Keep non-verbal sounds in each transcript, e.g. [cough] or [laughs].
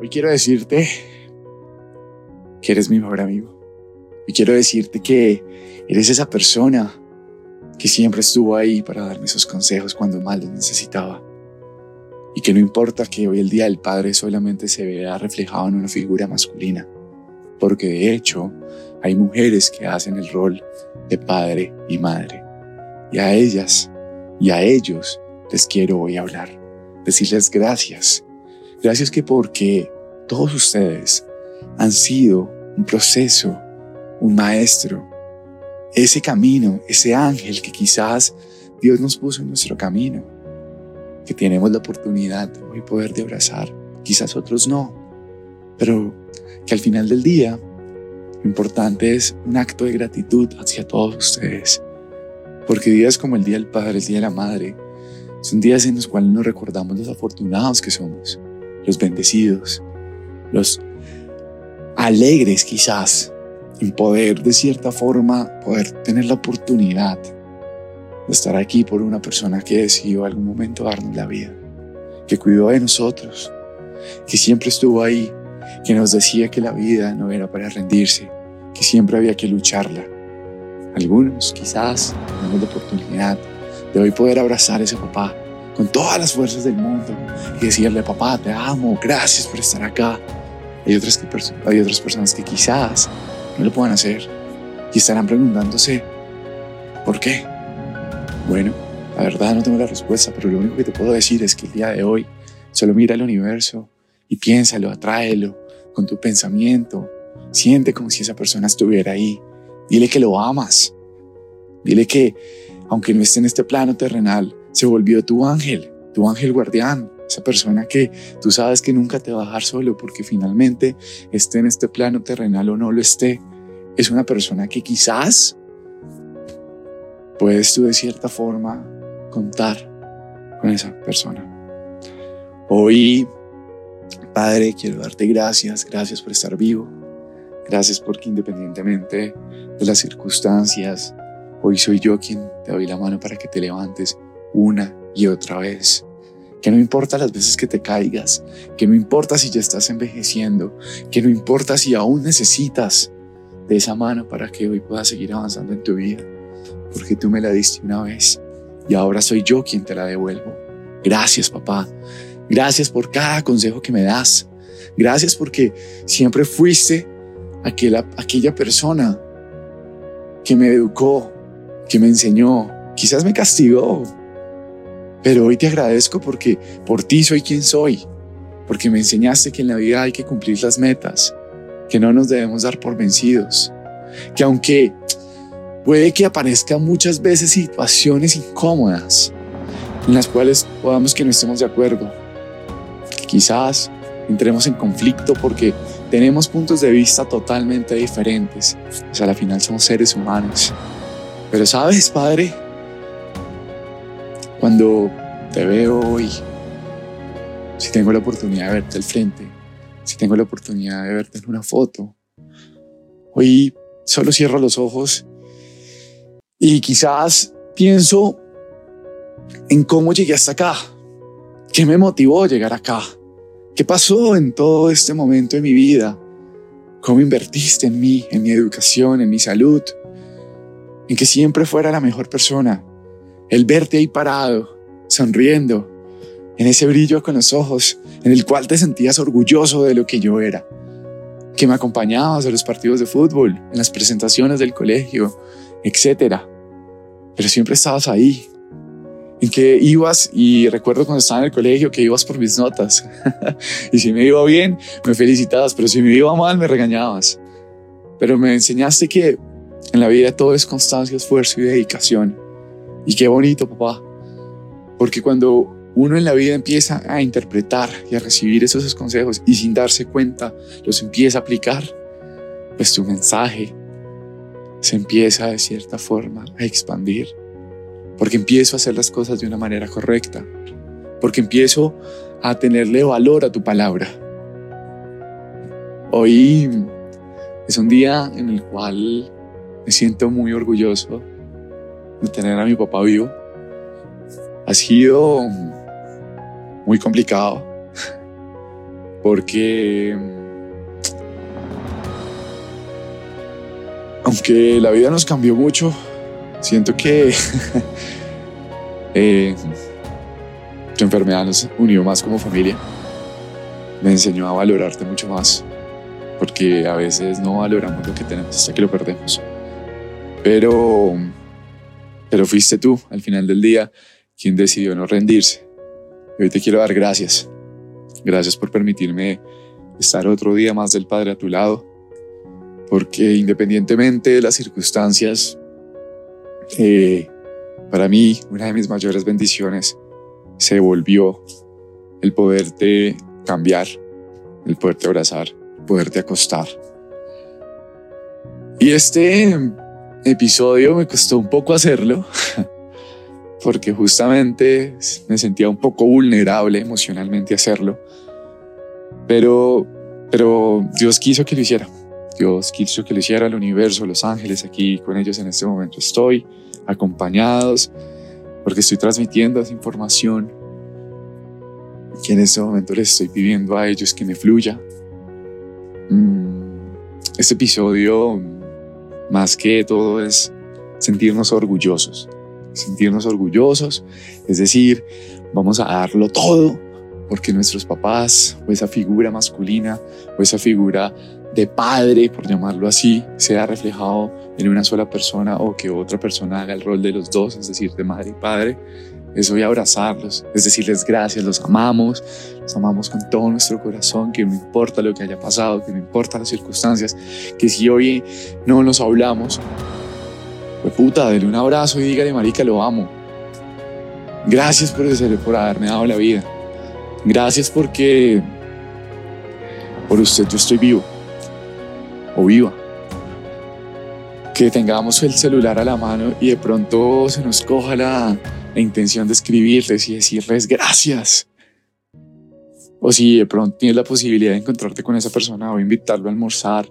Hoy quiero decirte que eres mi mejor amigo. Y quiero decirte que eres esa persona que siempre estuvo ahí para darme esos consejos cuando más los necesitaba. Y que no importa que hoy el Día del Padre solamente se vea reflejado en una figura masculina, porque de hecho hay mujeres que hacen el rol de padre y madre. Y a ellas y a ellos les quiero hoy hablar, decirles gracias. Gracias que porque todos ustedes han sido un proceso, un maestro, ese camino, ese ángel que quizás Dios nos puso en nuestro camino, que tenemos la oportunidad hoy poder de abrazar, quizás otros no, pero que al final del día lo importante es un acto de gratitud hacia todos ustedes, porque días como el Día del Padre, el Día de la Madre, son días en los cuales nos recordamos los afortunados que somos, los bendecidos, los alegres quizás en poder de cierta forma poder tener la oportunidad de estar aquí por una persona que decidió algún momento darnos la vida, que cuidó de nosotros, que siempre estuvo ahí, que nos decía que la vida no era para rendirse, que siempre había que lucharla. Algunos quizás tenemos la oportunidad de hoy poder abrazar a ese papá con todas las fuerzas del mundo y decirle, papá, te amo, gracias por estar acá. Hay otras, que, hay otras personas que quizás no lo puedan hacer y estarán preguntándose, ¿por qué? Bueno, la verdad no tengo la respuesta, pero lo único que te puedo decir es que el día de hoy solo mira el universo y piénsalo, atráelo con tu pensamiento. Siente como si esa persona estuviera ahí. Dile que lo amas. Dile que, aunque no esté en este plano terrenal, se volvió tu ángel, tu ángel guardián, esa persona que tú sabes que nunca te va a dejar solo porque finalmente esté en este plano terrenal o no lo esté, es una persona que quizás puedes tú de cierta forma contar con esa persona. Hoy, Padre, quiero darte gracias, gracias por estar vivo, gracias porque independientemente de las circunstancias, hoy soy yo quien te doy la mano para que te levantes una y otra vez. Que no importa las veces que te caigas, que no importa si ya estás envejeciendo, que no importa si aún necesitas de esa mano para que hoy puedas seguir avanzando en tu vida, porque tú me la diste una vez y ahora soy yo quien te la devuelvo. Gracias papá, gracias por cada consejo que me das, gracias porque siempre fuiste aquella, aquella persona que me educó, que me enseñó, quizás me castigó, pero hoy te agradezco porque por ti soy quien soy, porque me enseñaste que en la vida hay que cumplir las metas, que no nos debemos dar por vencidos, que aunque puede que aparezcan muchas veces situaciones incómodas en las cuales podamos que no estemos de acuerdo, quizás entremos en conflicto porque tenemos puntos de vista totalmente diferentes, o sea, al final somos seres humanos. Pero sabes, Padre, cuando te veo hoy, si tengo la oportunidad de verte al frente, si tengo la oportunidad de verte en una foto, hoy solo cierro los ojos y quizás pienso en cómo llegué hasta acá, qué me motivó a llegar acá, qué pasó en todo este momento de mi vida, cómo invertiste en mí, en mi educación, en mi salud, en que siempre fuera la mejor persona, el verte ahí parado, sonriendo, en ese brillo con los ojos, en el cual te sentías orgulloso de lo que yo era, que me acompañabas a los partidos de fútbol, en las presentaciones del colegio, etc. Pero siempre estabas ahí, en que ibas, y recuerdo cuando estaba en el colegio que ibas por mis notas, [laughs] y si me iba bien, me felicitabas, pero si me iba mal, me regañabas. Pero me enseñaste que en la vida todo es constancia, esfuerzo y dedicación. Y qué bonito, papá. Porque cuando uno en la vida empieza a interpretar y a recibir esos consejos y sin darse cuenta los empieza a aplicar, pues tu mensaje se empieza de cierta forma a expandir. Porque empiezo a hacer las cosas de una manera correcta. Porque empiezo a tenerle valor a tu palabra. Hoy es un día en el cual me siento muy orgulloso de tener a mi papá vivo. Ha sido muy complicado porque aunque la vida nos cambió mucho, siento que [laughs] eh, tu enfermedad nos unió más como familia. Me enseñó a valorarte mucho más, porque a veces no valoramos lo que tenemos hasta que lo perdemos. Pero, pero fuiste tú, al final del día, quien decidió no rendirse. Y hoy te quiero dar gracias. Gracias por permitirme estar otro día más del Padre a tu lado porque independientemente de las circunstancias, eh, para mí una de mis mayores bendiciones se volvió el poderte cambiar, el poderte abrazar, el poderte acostar. Y este episodio me costó un poco hacerlo, [laughs] porque justamente me sentía un poco vulnerable emocionalmente hacerlo, pero, pero Dios quiso que lo hiciera. Dios quiso que lo hiciera el universo, los ángeles, aquí con ellos en este momento estoy, acompañados, porque estoy transmitiendo esa información que en este momento les estoy pidiendo a ellos que me fluya. Mm, este episodio, más que todo, es sentirnos orgullosos, sentirnos orgullosos, es decir, vamos a darlo todo porque nuestros papás o esa figura masculina o esa figura de padre, por llamarlo así, sea reflejado en una sola persona o que otra persona haga el rol de los dos, es decir, de madre y padre, es hoy abrazarlos, es decirles gracias, los amamos, los amamos con todo nuestro corazón, que no importa lo que haya pasado, que no importa las circunstancias, que si hoy no nos hablamos, pues puta, dele un abrazo y dígale, marica, lo amo. Gracias por, por haberme dado la vida. Gracias porque por usted yo estoy vivo o viva. Que tengamos el celular a la mano y de pronto se nos coja la, intención de escribirles y decirles gracias. O si de pronto tienes la posibilidad de encontrarte con esa persona o invitarlo a almorzar,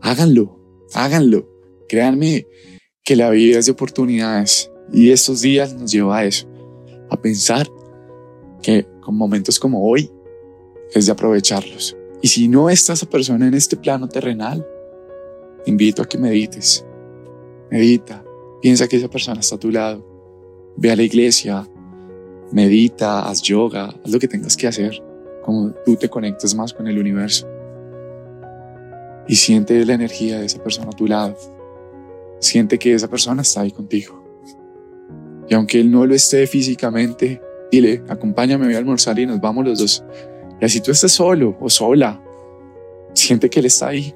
háganlo, háganlo. Créanme que la vida es de oportunidades y estos días nos lleva a eso, a pensar que con momentos como hoy es de aprovecharlos. Y si no está esa persona en este plano terrenal, invito a que medites. Medita. Piensa que esa persona está a tu lado. Ve a la iglesia. Medita, haz yoga, haz lo que tengas que hacer. Como tú te conectas más con el universo. Y siente la energía de esa persona a tu lado. Siente que esa persona está ahí contigo. Y aunque él no lo esté físicamente, dile, acompáñame, voy a almorzar y nos vamos los dos. Y así tú estás solo o sola, siente que él está ahí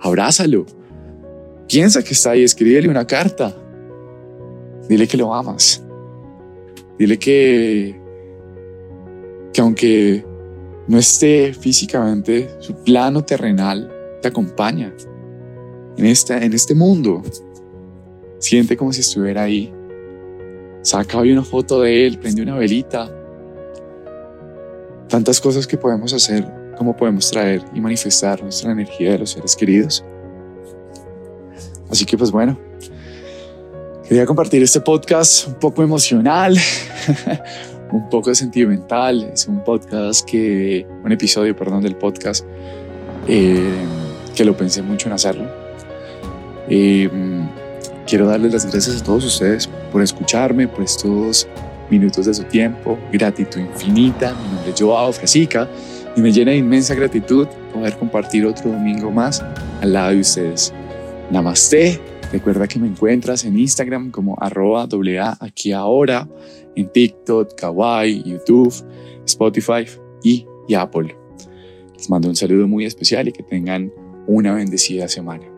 abrázalo. Piensa que está ahí, escríbele una carta. Dile que lo amas. Dile que, que aunque no esté físicamente, su plano terrenal te acompaña en, esta, en este mundo. Siente como si estuviera ahí. Saca hoy una foto de él, prende una velita. Tantas cosas que podemos hacer cómo podemos traer y manifestar nuestra energía de los seres queridos. Así que pues bueno, quería compartir este podcast un poco emocional, [laughs] un poco sentimental. Es un podcast que, un episodio, perdón, del podcast eh, que lo pensé mucho en hacerlo. Eh, quiero darles las gracias a todos ustedes por escucharme, por estos minutos de su tiempo. Gratitud infinita. Mi nombre es Joao Frasica y me llena de inmensa gratitud poder compartir otro domingo más al lado de ustedes. Namaste. Recuerda que me encuentras en Instagram como arroba A aquí ahora, en TikTok, Kawaii, YouTube, Spotify y, y Apple. Les mando un saludo muy especial y que tengan una bendecida semana.